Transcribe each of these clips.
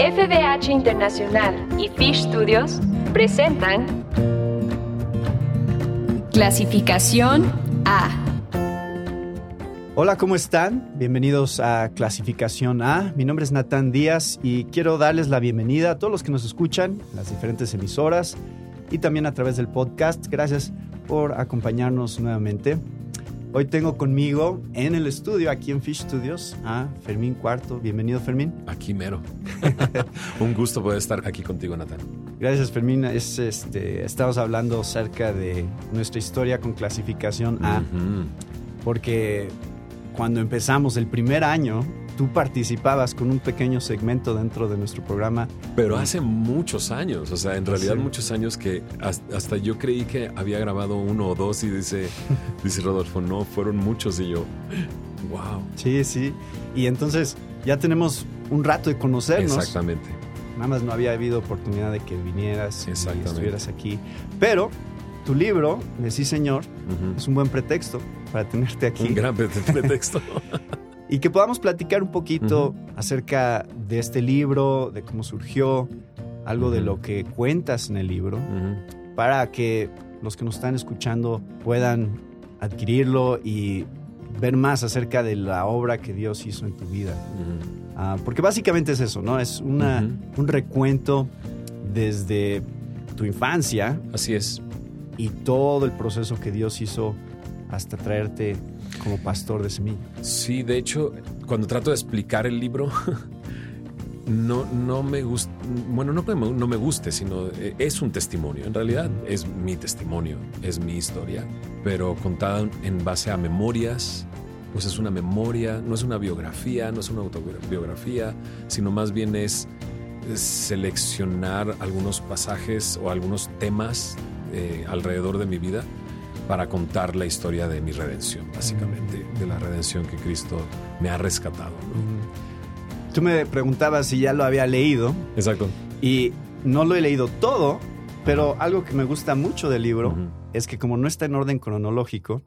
FBH Internacional y Fish Studios presentan Clasificación A. Hola, ¿cómo están? Bienvenidos a Clasificación A. Mi nombre es Natán Díaz y quiero darles la bienvenida a todos los que nos escuchan las diferentes emisoras y también a través del podcast. Gracias por acompañarnos nuevamente. Hoy tengo conmigo en el estudio, aquí en Fish Studios, a Fermín Cuarto. Bienvenido, Fermín. Aquí mero. Un gusto poder estar aquí contigo, Natán. Gracias, Fermín. Es, este, estamos hablando acerca de nuestra historia con clasificación A, porque cuando empezamos el primer año, tú participabas con un pequeño segmento dentro de nuestro programa. Pero hace muchos años, o sea, en realidad muchos años que hasta yo creí que había grabado uno o dos y dice, dice Rodolfo, no, fueron muchos y yo, wow. Sí, sí. Y entonces ya tenemos un rato de conocernos. Exactamente. Nada más no había habido oportunidad de que vinieras y estuvieras aquí. Pero tu libro de Sí Señor es un buen pretexto para tenerte aquí. Un gran pretexto. y que podamos platicar un poquito acerca de este libro, de cómo surgió, algo de lo que cuentas en el libro, para que los que nos están escuchando puedan adquirirlo y ver más acerca de la obra que Dios hizo en tu vida. Ah, porque básicamente es eso, ¿no? Es una, un recuento desde tu infancia. Así es. Y todo el proceso que Dios hizo hasta traerte como pastor de semilla. Sí, de hecho, cuando trato de explicar el libro, no, no me gusta, bueno, no, no me guste, sino eh, es un testimonio. En realidad es mi testimonio, es mi historia, pero contada en base a memorias, pues es una memoria, no es una biografía, no es una autobiografía, sino más bien es seleccionar algunos pasajes o algunos temas eh, alrededor de mi vida para contar la historia de mi redención, básicamente, de la redención que Cristo me ha rescatado. Tú me preguntabas si ya lo había leído. Exacto. Y no lo he leído todo, pero algo que me gusta mucho del libro es que como no está en orden cronológico,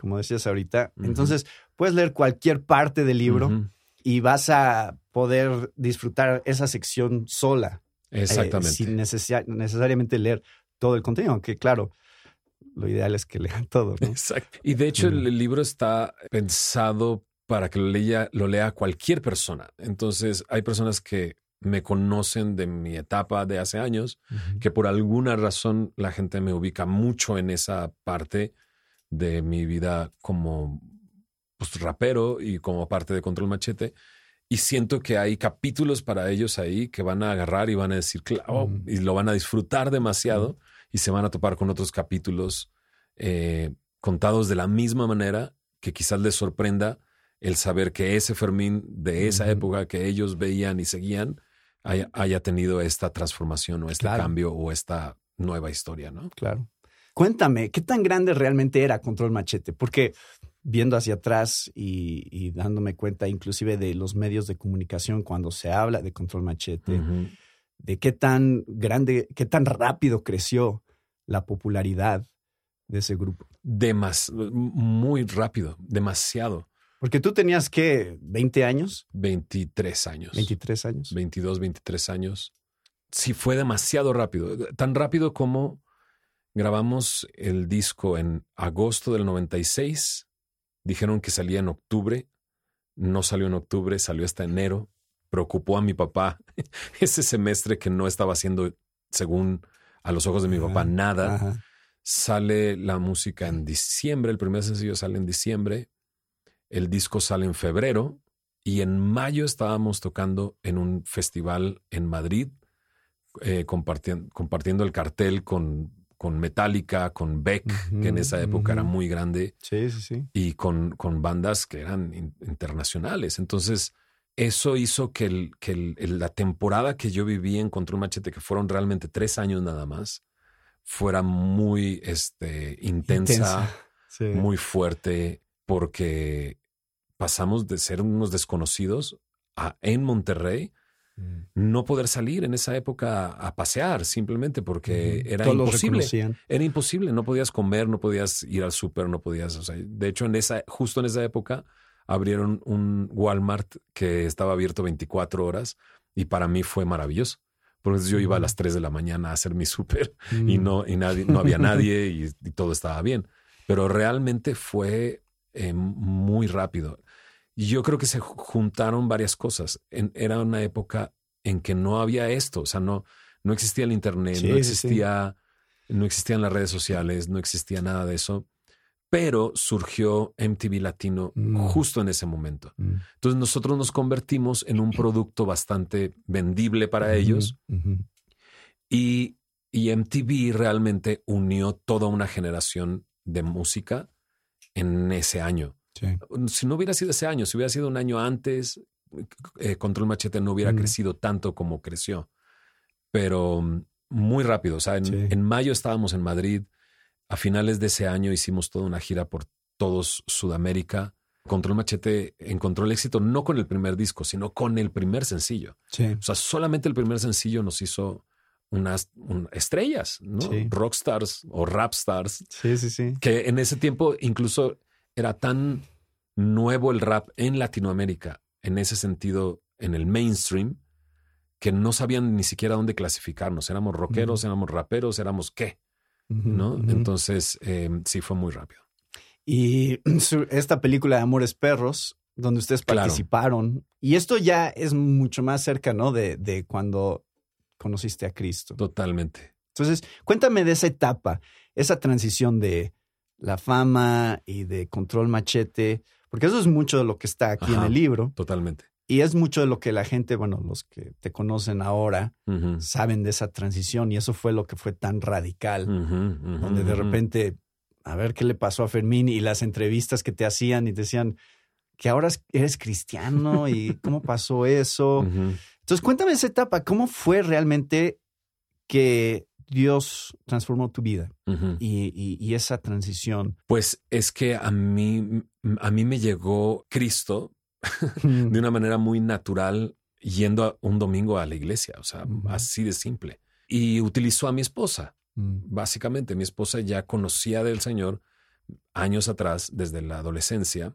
como decías ahorita, entonces puedes leer cualquier parte del libro y vas a poder disfrutar esa sección sola. Eh, Exactamente. sin necesariamente leer todo el contenido, aunque claro, lo ideal es que lean todo. Exacto. Y de hecho el libro está pensado para que lo lea, lo lea cualquier persona. Entonces hay personas que me conocen de mi etapa de hace años, que por alguna razón la gente me ubica mucho en esa parte de mi vida como pues, rapero y como parte de Control Machete. Y siento que hay capítulos para ellos ahí que van a agarrar y van a decir, claro, y lo van a disfrutar demasiado y se van a topar con otros capítulos eh, contados de la misma manera que quizás les sorprenda el saber que ese Fermín de esa época que ellos veían y seguían haya, tenido esta transformación o este cambio o esta nueva historia, ¿no? Claro. Cuéntame, ¿qué tan grande realmente era Control Machete? Porque viendo hacia atrás y, dándome cuenta inclusive de los medios de comunicación cuando se habla de Control Machete, de qué tan grande, qué tan rápido creció la popularidad de ese grupo? Demas, muy rápido, demasiado. Porque tú tenías que 20 años. 23 años. 23 años. 22, 23 años. Sí, fue demasiado rápido. Tan rápido como grabamos el disco en agosto del 96. Dijeron que salía en octubre. No salió en octubre, salió hasta enero. Preocupó a mi papá ese semestre que no estaba haciendo, según a los ojos de mi papá nada. Sale la música en diciembre, el primer sencillo sale en diciembre, el disco sale en febrero y en mayo estábamos tocando en un festival en Madrid, eh, compartiendo, el cartel con, con Metallica, con Beck, que en esa época era muy grande. Sí, sí, sí. Y con, con bandas que eran internacionales. Entonces, eso hizo que, el, que la temporada que yo viví en Control Machete, que fueron realmente tres años nada más, fuera muy este, intensa, muy fuerte, porque pasamos de ser unos desconocidos a en Monterrey mm. no poder salir en esa época a pasear simplemente porque era imposible. Era imposible, no podías comer, no podías ir al súper, no podías, o sea, de hecho en esa justo en esa época abrieron un Walmart que estaba abierto 24 horas Y para mí fue maravilloso. Porque yo iba a las 3 de la mañana a hacer mi súper y, Mm. no, y nadie, no había nadie y, y todo estaba bien. Pero realmente fue eh, muy rápido. Y yo creo que se ju- juntaron varias cosas. En- era una época en que no había esto, o sea, no, no existía el Internet, Sí, no sí. existía, no existían las redes sociales, no existía nada de eso. Pero surgió MTV Latino Mm. justo en ese momento. Mm. Entonces nosotros nos convertimos en un producto bastante vendible para ellos y, y MTV realmente unió toda una generación de música en ese año. Sí. Si no hubiera sido ese año, si hubiera sido un año antes, eh, Control Machete no hubiera Mm. crecido tanto como creció. Pero muy rápido. O sea, en, Sí. en mayo estábamos en Madrid. A finales de ese año hicimos toda una gira por todos Sudamérica. Control Machete encontró el éxito no con el primer disco, sino con el primer sencillo. Sí. O sea, solamente el primer sencillo nos hizo unas un- estrellas, ¿no? Sí. Rockstars o rapstars, Sí, sí, sí. que en ese tiempo incluso era tan nuevo el rap en Latinoamérica, en ese sentido, en el mainstream, que no sabían ni siquiera dónde clasificarnos. Éramos rockeros, éramos raperos, éramos qué, ¿no? Entonces, eh, sí fue muy rápido. Y su- esta película de Amores Perros, donde ustedes Claro. participaron, y esto ya es mucho más cerca, ¿no? De, de cuando conociste a Cristo. Totalmente. Entonces, cuéntame de esa etapa, esa transición de la fama y de control machete, porque eso es mucho de lo que está aquí en el libro, Totalmente. Y es mucho de lo que la gente, bueno, los que te conocen ahora, saben de esa transición, y eso fue lo que fue tan radical, donde de repente, a ver qué le pasó a Fermín y las entrevistas que te hacían y te decían que ahora eres cristiano y cómo pasó eso. Entonces, cuéntame esa etapa, ¿cómo fue realmente que Dios transformó tu vida y, y- y esa transición? Pues es que a mí, a mí me llegó Cristo de una manera muy natural yendo a- un domingo a la iglesia, o sea, así de simple. Y utilizó a mi esposa, Mm, básicamente. Mi esposa ya conocía del Señor años atrás, desde la adolescencia,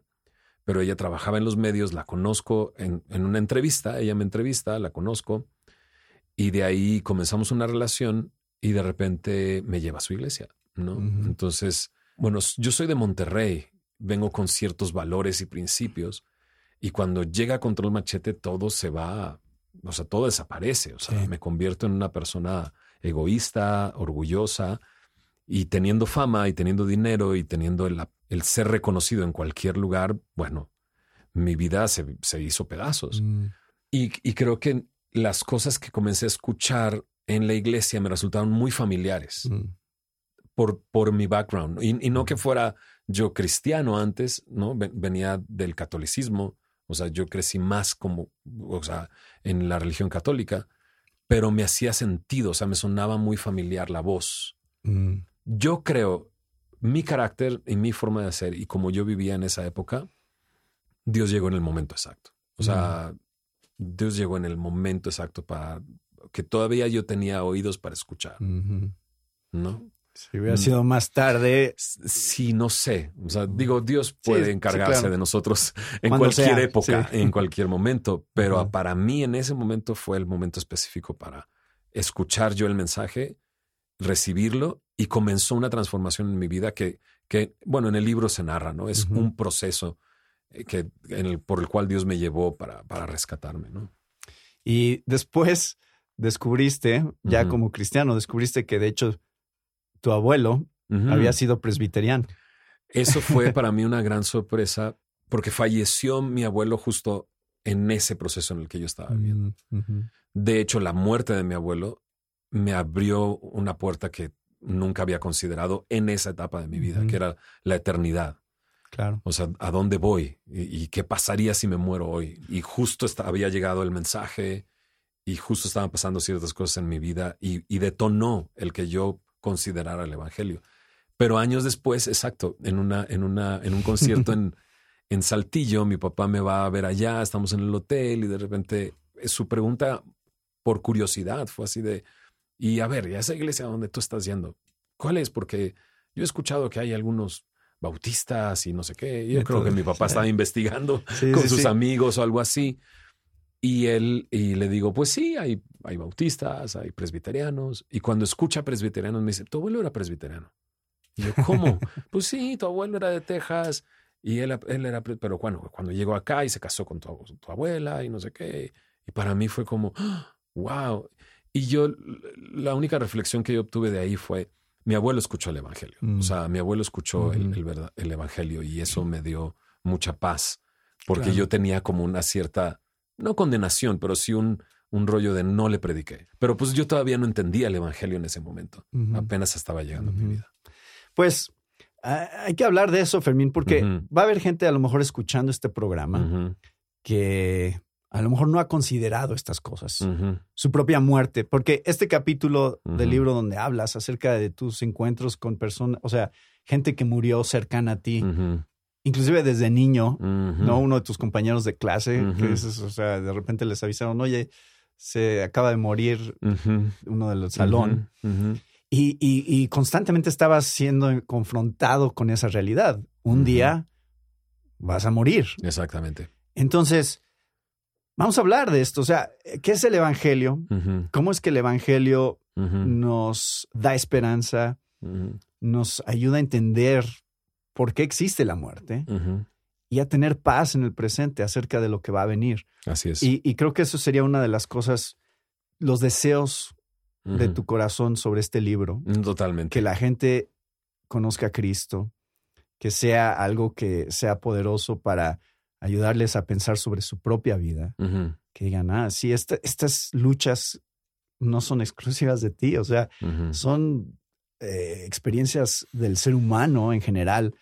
pero ella trabajaba en los medios, la conozco en, en una entrevista, ella me entrevista, la conozco, y de ahí comenzamos una relación y de repente me lleva a su iglesia, ¿no? Entonces, bueno, yo soy de Monterrey, vengo con ciertos valores y principios, y cuando llega Control Machete todo se va, o sea, todo desaparece, o sea, Sí. me convierto en una persona egoísta, orgullosa, y teniendo fama y teniendo dinero y teniendo el, el ser reconocido en cualquier lugar, bueno, mi vida se, se hizo pedazos. mm, Y, y creo que las cosas que comencé a escuchar en la iglesia me resultaron muy familiares mm, por, por mi background. Y, y no que fuera yo cristiano antes, ¿no? Ven- Venía del catolicismo, o sea, yo crecí más como, o sea, en la religión católica, pero me hacía sentido, o sea, me sonaba muy familiar la voz. mm, Yo creo, mi carácter y mi forma de ser y como yo vivía en esa época, Dios llegó en el momento exacto. O sea, Dios llegó en el momento exacto para que todavía yo tenía oídos para escuchar. ¿no? Si hubiera Mm. sido más tarde, Sí, no sé. O sea, digo, Dios puede sí, encargarse claro. de nosotros en Cuando cualquier sea, época, sí. en cualquier momento. Pero para mí en ese momento fue el momento específico para escuchar yo el mensaje, recibirlo y comenzó una transformación en mi vida que, que bueno, en el libro se narra, ¿no? Es un proceso eh, que, en el, por el cual Dios me llevó para, para rescatarme, ¿no? Y después descubriste, ya como cristiano, descubriste que de hecho tu abuelo había sido presbiteriano. Eso fue para mí una gran sorpresa porque falleció mi abuelo justo en ese proceso en el que yo estaba viviendo. Mm. De hecho, la muerte de mi abuelo me abrió una puerta que nunca había considerado en esa etapa de mi vida, que era la eternidad. Claro. O sea, ¿a dónde voy? ¿Y, y qué pasaría si me muero hoy? Y justo había llegado el mensaje y justo estaban pasando ciertas cosas en mi vida y, y detonó el que yo considerara el Evangelio. Pero años después, exacto, en, una, en, una, en un concierto en, en Saltillo, mi papá me va a ver allá, estamos en el hotel y de repente eh, su pregunta por curiosidad fue así de, y a ver, ¿y a esa iglesia donde tú estás yendo? ¿Cuál es? Porque yo he escuchado que hay algunos bautistas y no sé qué. Yo creo que mi papá estaba investigando Sí, con sí, sus sí. amigos o algo así. Y él, y le digo, pues sí, hay, hay bautistas, hay presbiterianos. Y cuando escucha presbiterianos me dice, tu abuelo era presbiteriano. Y yo, ¿cómo? pues sí, tu abuelo era de Texas y él, él era, pero bueno, cuando llegó acá y se casó con tu, tu abuela y no sé qué. Y para mí fue como, wow. Y yo, la única reflexión que yo obtuve de ahí fue, mi abuelo escuchó el Evangelio. O mm. sea, mi abuelo escuchó el, el, el, Evangelio y eso me dio mucha paz, porque yo tenía como una cierta, no condenación, pero sí un, un rollo de no le prediqué. Pero pues yo todavía no entendía el Evangelio en ese momento. Apenas estaba llegando a mi vida. Pues hay que hablar de eso, Fermín, porque va a haber gente a lo mejor escuchando este programa que a lo mejor no ha considerado estas cosas, su propia muerte, porque este capítulo del libro donde hablas acerca de tus encuentros con personas, o sea, gente que murió cercana a ti, inclusive desde niño, ¿no? Uno de tus compañeros de clase, que dices, o sea, de repente les avisaron, oye, se acaba de morir uno del salón. Y, y, constantemente estabas siendo confrontado con esa realidad. Un día vas a morir. Exactamente. Entonces, vamos a hablar de esto. O sea, ¿qué es el Evangelio? ¿Cómo es que el Evangelio nos da esperanza? Nos ayuda a entender por qué existe la muerte y a tener paz en el presente acerca de lo que va a venir. Así es. Y, creo que eso sería una de las cosas, los deseos de tu corazón sobre este libro. Totalmente. Que la gente conozca a Cristo, que sea algo que sea poderoso para ayudarles a pensar sobre su propia vida. Que digan, ah, sí, estas luchas no son exclusivas de ti, o sea, son eh, experiencias del ser humano en general.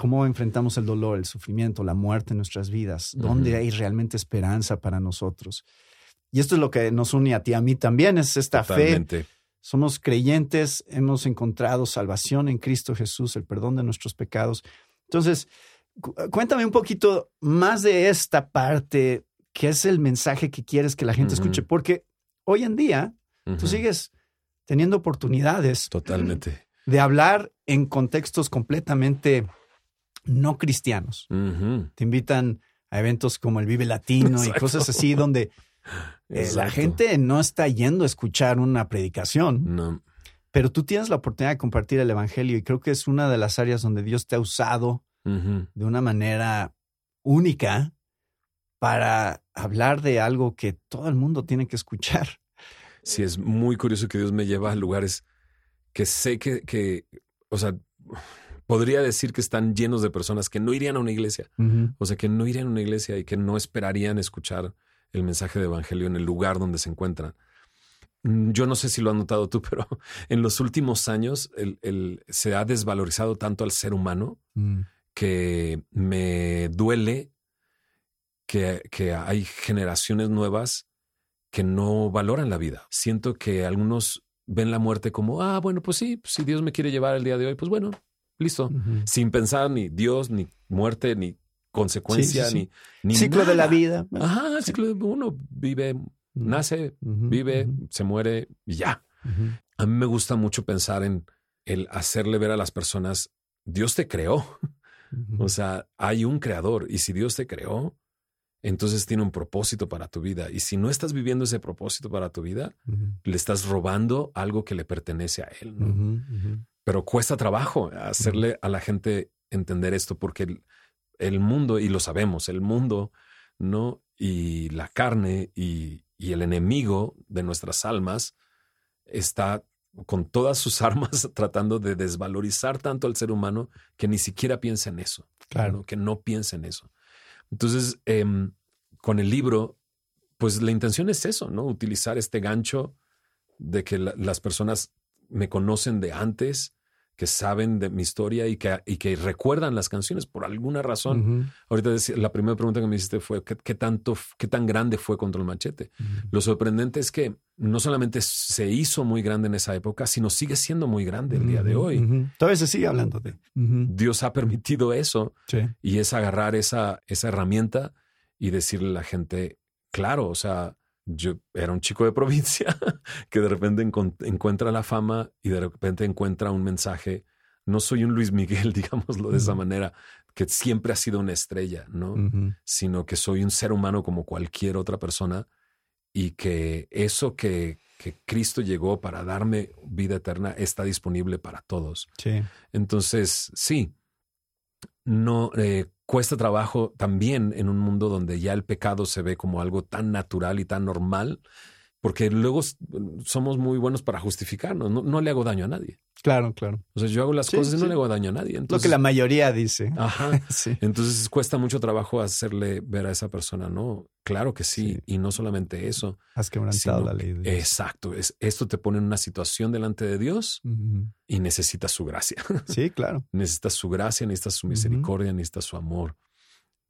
Cómo enfrentamos el dolor, el sufrimiento, la muerte en nuestras vidas, dónde hay realmente esperanza para nosotros. Y esto es lo que nos une a ti, a mí también, es esta fe. Somos creyentes, hemos encontrado salvación en Cristo Jesús, el perdón de nuestros pecados. Entonces, cuéntame un poquito más de esta parte, que es el mensaje que quieres que la gente escuche, porque hoy en día tú sigues teniendo oportunidades. Totalmente. De hablar en contextos completamente no cristianos. Te invitan a eventos como el Vive Latino y cosas así donde eh, la gente no está yendo a escuchar una predicación. No. Pero tú tienes la oportunidad de compartir el Evangelio y creo que es una de las áreas donde Dios te ha usado de una manera única para hablar de algo que todo el mundo tiene que escuchar. Sí, es muy curioso que Dios me lleva a lugares que sé que, que o sea, podría decir que están llenos de personas que no irían a una iglesia. O sea, que no irían a una iglesia y que no esperarían escuchar el mensaje de evangelio en el lugar donde se encuentran. Mm, yo no sé si lo has notado tú, pero en los últimos años el, se ha desvalorizado tanto al ser humano mm. que me duele que, que, hay generaciones nuevas que no valoran la vida. Siento que algunos ven la muerte como, ah, bueno, pues sí, si Dios me quiere llevar el día de hoy, pues bueno, listo. Sin pensar ni Dios, ni muerte, ni consecuencia, ni, Ciclo de la vida. Ajá, ciclo de uno vive, nace, vive, se muere y ya. A mí me gusta mucho pensar en el hacerle ver a las personas, Dios te creó. O sea, hay un creador y si Dios te creó, entonces tiene un propósito para tu vida. Y si no estás viviendo ese propósito para tu vida, le estás robando algo que le pertenece a Él. Pero cuesta trabajo hacerle a la gente entender esto porque el, mundo, y lo sabemos, el mundo, ¿no? Y la carne y, y el enemigo de nuestras almas está con todas sus armas tratando de desvalorizar tanto al ser humano que ni siquiera piensa en eso. Claro. Que no piensa en eso. Entonces, em, con el libro, pues la intención es eso, ¿no? Utilizar este gancho de que las personas me conocen de antes, que saben de mi historia y que, y que recuerdan las canciones por alguna razón. Ahorita la primera pregunta que me hiciste fue ¿qué, tanto, qué tan grande fue contra el machete? Lo sorprendente es que no solamente se hizo muy grande en esa época, sino sigue siendo muy grande el día de hoy. Todavía se sigue hablando de. Dios ha permitido eso y es agarrar esa, esa herramienta y decirle a la gente, claro, o sea, yo era un chico de provincia que de repente encuentra la fama y de repente encuentra un mensaje no soy un Luis Miguel, digámoslo de esa manera, que siempre ha sido una estrella, ¿no? Sino que soy un ser humano como cualquier otra persona y que eso que, que Cristo llegó para darme vida eterna está disponible para todos. Sí. Entonces, sí, no eh, cuesta trabajo también en un mundo donde ya el pecado se ve como algo tan natural y tan normal porque luego somos muy buenos para justificarnos. No, le hago daño a nadie. Claro, claro. O sea, yo hago las cosas y no le hago daño a nadie. Lo que la mayoría dice. Ajá. sí. Entonces cuesta mucho trabajo hacerle ver a esa persona, no, claro que sí. Y no solamente eso. Has quebrantado la ley. De exacto. Es, esto te pone en una situación delante de Dios y necesitas su gracia. Sí, claro. necesitas su gracia, necesitas su misericordia, necesitas su amor.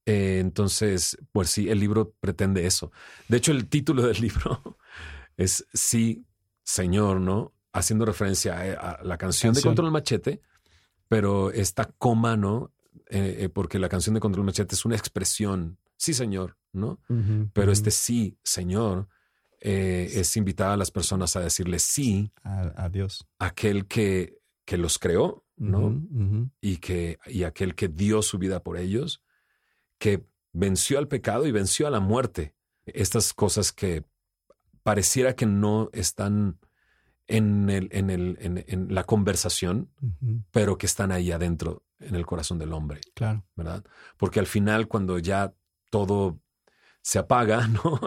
Eh, entonces, pues sí, el libro pretende eso. De hecho, el título del libro es Sí, Señor, ¿no? Haciendo referencia eh, a, la canción, de Control Machete, pero esta coma, ¿no? Eh, porque la canción de Control Machete es una expresión, sí, Señor, ¿no? pero este sí, Señor, es invitar a las personas a decirle sí a, Dios. Aquel que, que los creó, ¿no? y, que, y aquel que dio su vida por ellos que venció al pecado y venció a la muerte. Estas cosas que pareciera que no están en, el, en, el, en, la conversación, pero que están ahí adentro en el corazón del hombre. Claro. ¿Verdad? Porque al final, cuando ya todo se apaga, ¿no?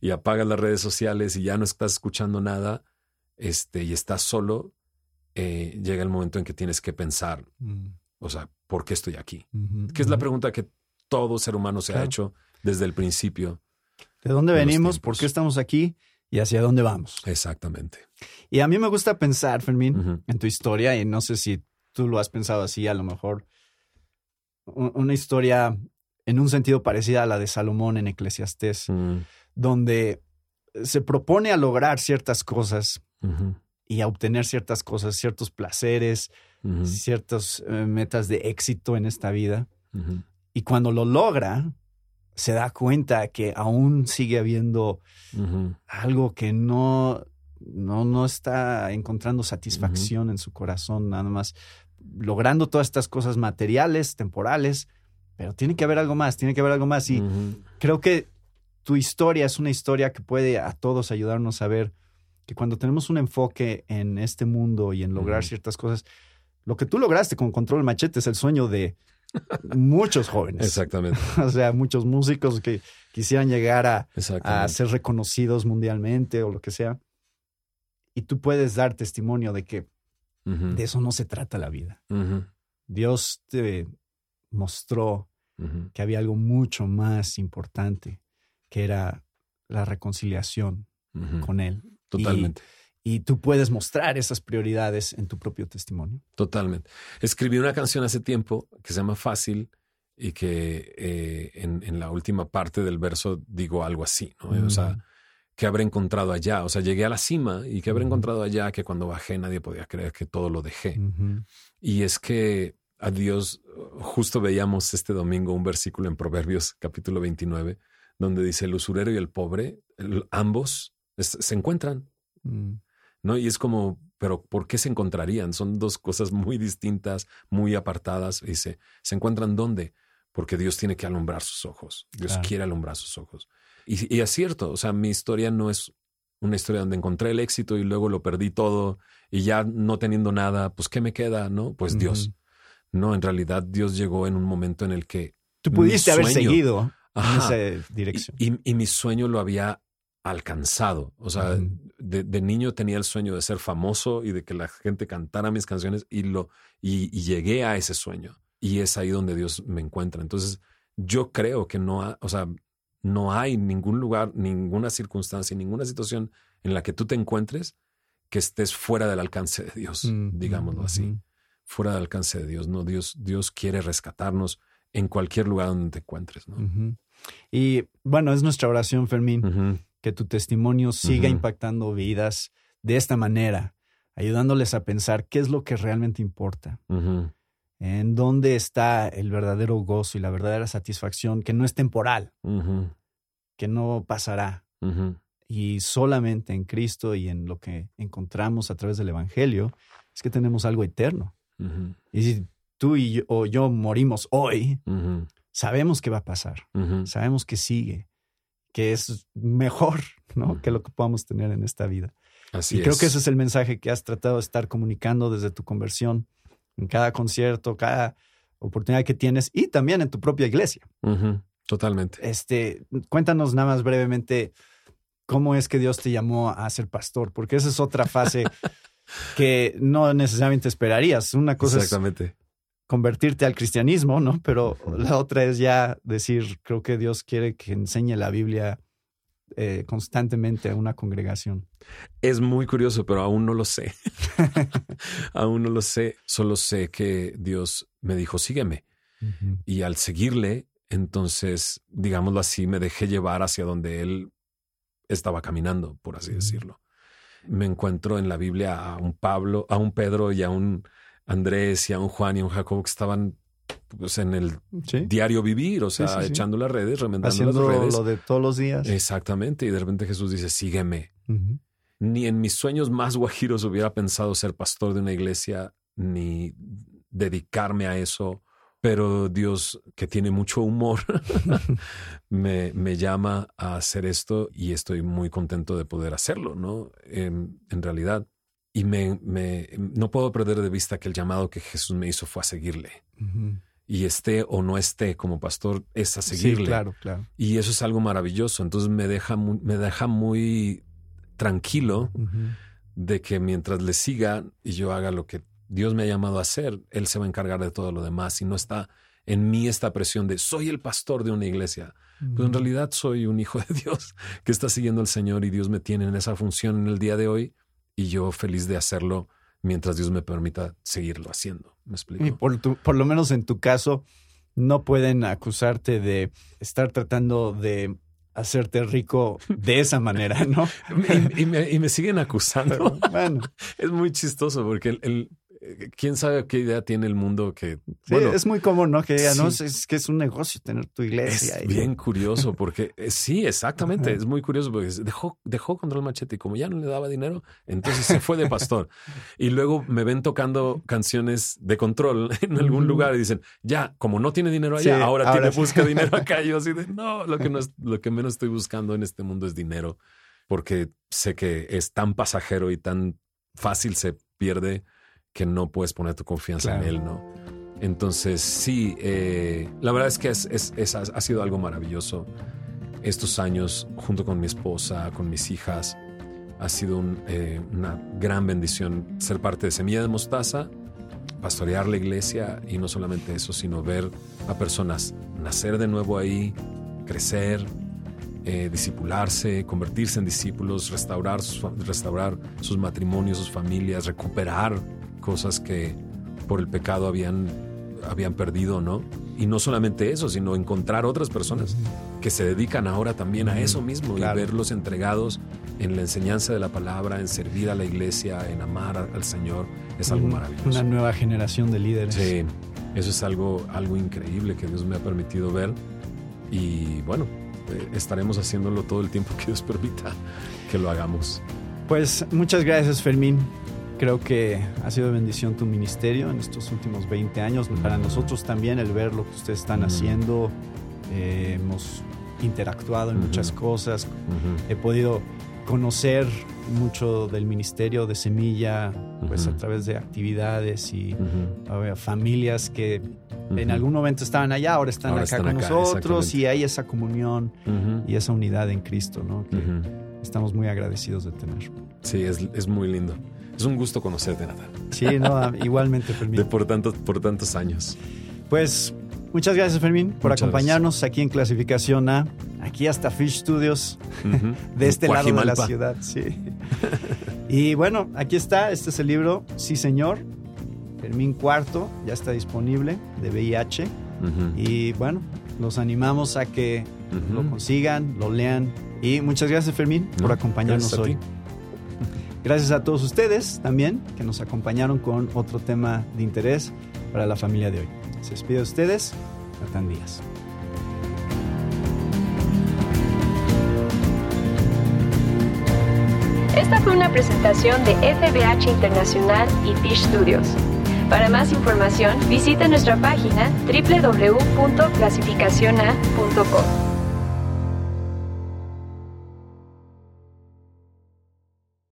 y apagas las redes sociales y ya no estás escuchando nada, este, y estás solo, eh, llega el momento en que tienes que pensar, mm. o sea, ¿por qué estoy aquí? Que es la pregunta que todo ser humano se ha hecho desde el principio. ¿De dónde venimos? ¿Por qué estamos aquí? ¿Y hacia dónde vamos? Exactamente. Y a mí me gusta pensar, Fermín, en tu historia, y no sé si tú lo has pensado así, a lo mejor una historia en un sentido parecida a la de Salomón en Eclesiastés, donde se propone a lograr ciertas cosas y a obtener ciertas cosas, ciertos placeres, ciertas eh, metas de éxito en esta vida. Y cuando lo logra, se da cuenta que aún sigue habiendo algo que no, no, no está encontrando satisfacción en su corazón, nada más logrando todas estas cosas materiales, temporales, pero tiene que haber algo más, tiene que haber algo más. Y creo que tu historia es una historia que puede a todos ayudarnos a ver que cuando tenemos un enfoque en este mundo y en lograr ciertas cosas, lo que tú lograste con Control Machete es el sueño de muchos jóvenes. Exactamente. o sea, muchos músicos que quisieran llegar a, a, ser reconocidos mundialmente o lo que sea. Y tú puedes dar testimonio de que de eso no se trata la vida. Dios te mostró que había algo mucho más importante, que era la reconciliación con Él. Totalmente y tú puedes mostrar esas prioridades en tu propio testimonio. Totalmente. Escribí una canción hace tiempo que se llama Fácil y que eh, en, la última parte del verso digo algo así, ¿no? O sea, que habré encontrado allá. O sea, llegué a la cima y que habré encontrado allá que cuando bajé nadie podía creer que todo lo dejé. Y es que a Dios, justo veíamos este domingo un versículo en Proverbios capítulo 29, donde dice el usurero y el pobre, ambos se encuentran. Mm. ¿No? Y es como, pero ¿por qué se encontrarían? Son dos cosas muy distintas, muy apartadas. Dice, ¿se encuentran dónde? Porque Dios tiene que alumbrar sus ojos. Dios quiere alumbrar sus ojos. Y, y, es cierto, o sea, mi historia no es una historia donde encontré el éxito y luego lo perdí todo y ya no teniendo nada, pues ¿qué me queda? No, pues Dios. No, en realidad Dios llegó en un momento en el que... Tú pudiste haber seguido en esa dirección. y mi sueño lo había alcanzado. O sea, de, niño tenía el sueño de ser famoso y de que la gente cantara mis canciones y, lo, y, llegué a ese sueño. Y es ahí donde Dios me encuentra. Entonces, yo creo que no, o sea, no hay ningún lugar, ninguna circunstancia, ninguna situación en la que tú te encuentres que estés fuera del alcance de Dios, mm, digámoslo así. Fuera del alcance de Dios. No, Dios, Dios quiere rescatarnos en cualquier lugar donde te encuentres. ¿no? Y bueno, es nuestra oración, Fermín que tu testimonio siga impactando vidas de esta manera, ayudándoles a pensar qué es lo que realmente importa, en dónde está el verdadero gozo y la verdadera satisfacción, que no es temporal, que no pasará. Y solamente en Cristo y en lo que encontramos a través del Evangelio es que tenemos algo eterno. Y si tú y yo, o yo morimos hoy, sabemos que va a pasar, sabemos que sigue, que es mejor ¿no? que lo que podamos tener en esta vida. Así y creo que ese es el mensaje que has tratado de estar comunicando desde tu conversión, en cada concierto, cada oportunidad que tienes y también en tu propia iglesia. Totalmente. Este, cuéntanos nada más brevemente cómo es que Dios te llamó a ser pastor, porque esa es otra fase que no necesariamente esperarías. Una cosa Exactamente. es convertirte al cristianismo, ¿no? Pero la otra es ya decir, creo que Dios quiere que enseñe la Biblia eh, constantemente a una congregación. Es muy curioso, pero aún no lo sé. aún no lo sé. Solo sé que Dios me dijo, sígueme. Y al seguirle, entonces, digámoslo así, me dejé llevar hacia donde Él estaba caminando, por así decirlo. Me encuentro en la Biblia a un Pablo, a un Pedro y a un Andrés y a un Juan y a un Jacobo que estaban pues, en el diario vivir, o sea, echando las redes, remendando las redes. lo de todos los días. Exactamente. Y de repente Jesús dice, sígueme. Ni en mis sueños más guajiros hubiera pensado ser pastor de una iglesia, ni dedicarme a eso. Pero Dios, que tiene mucho humor, me, me, llama a hacer esto y estoy muy contento de poder hacerlo, ¿no? En, en realidad. Y me, me, no puedo perder de vista que el llamado que Jesús me hizo fue a seguirle y esté o no esté como pastor es a seguirle. Sí, claro, claro. Y eso es algo maravilloso. Entonces me deja muy, me deja muy tranquilo de que mientras le siga y yo haga lo que Dios me ha llamado a hacer, Él se va a encargar de todo lo demás y no está en mí esta presión de soy el pastor de una iglesia. Pues en realidad soy un hijo de Dios que está siguiendo al Señor y Dios me tiene en esa función en el día de hoy y yo feliz de hacerlo mientras Dios me permita seguirlo haciendo. ¿Me explico? Y por, por lo menos en tu caso, no pueden acusarte de estar tratando de hacerte rico de esa manera, ¿no? y, me, siguen acusando. bueno. Es muy chistoso porque el, quién sabe qué idea tiene el mundo que. bueno, es muy común, ¿no? Que diga, no, es que es un negocio tener tu iglesia. Es bien curioso porque eh, sí, exactamente. Es muy curioso porque dejó, dejó control machete y como ya no le daba dinero, entonces se fue de pastor. y luego me ven tocando canciones de control en algún lugar y dicen, ya, como no tiene dinero allá, ahora, tiene, busca dinero acá. Y yo así de, no, lo que, no es, lo que menos estoy buscando en este mundo es dinero porque sé que es tan pasajero y tan fácil se pierde que no puedes poner tu confianza en él, ¿no? Entonces, sí, eh, la verdad es que es, ha sido algo maravilloso. Estos años, junto con mi esposa, con mis hijas, ha sido eh, una gran bendición ser parte de Semilla de Mostaza, pastorear la iglesia y no solamente eso, sino ver a personas nacer de nuevo ahí, crecer, eh, disipularse, convertirse en discípulos, restaurar restaurar sus matrimonios, sus familias, recuperar cosas que por el pecado habían, habían perdido, ¿no? Y no solamente eso, sino encontrar otras personas que se dedican ahora también a eso mismo y verlos entregados en la enseñanza de la palabra, en servir a la iglesia, en amar al Señor, es algo maravilloso. Una nueva generación de líderes. Sí, eso es algo, algo increíble que Dios me ha permitido ver y bueno, eh, estaremos haciéndolo todo el tiempo que Dios permita que lo hagamos. Pues muchas gracias Fermín Creo que ha sido bendición tu ministerio en estos últimos 20 años. Para nosotros también el ver lo que ustedes están haciendo. Eh, hemos interactuado en muchas cosas. He podido conocer mucho del ministerio de Semilla, pues a través de actividades y familias que en algún momento estaban allá, ahora están acá con nosotros y hay esa comunión y esa unidad en Cristo, ¿no? Que estamos muy agradecidos de tener. Sí, es, es muy lindo. Es un gusto conocerte, Natal. Sí, no, igualmente, Fermín. De por, tantos, por tantos años. Pues muchas gracias, Fermín, por acompañarnos aquí en Clasificación A, aquí hasta Fish Studios, de este lado de la ciudad. Sí. y bueno, aquí está, este es el libro, Sí Señor, Fermín Cuarto, ya está disponible, de VIH. Y bueno, los animamos a que lo consigan, lo lean. Y muchas gracias, Fermín, por acompañarnos hoy. Gracias a todos ustedes también que nos acompañaron con otro tema de interés para la familia de hoy. Se despide de ustedes, Natán Díaz. Esta fue una presentación de FBH Internacional y Fish Studios. Para más información, visita nuestra página www.clasificaciona.com.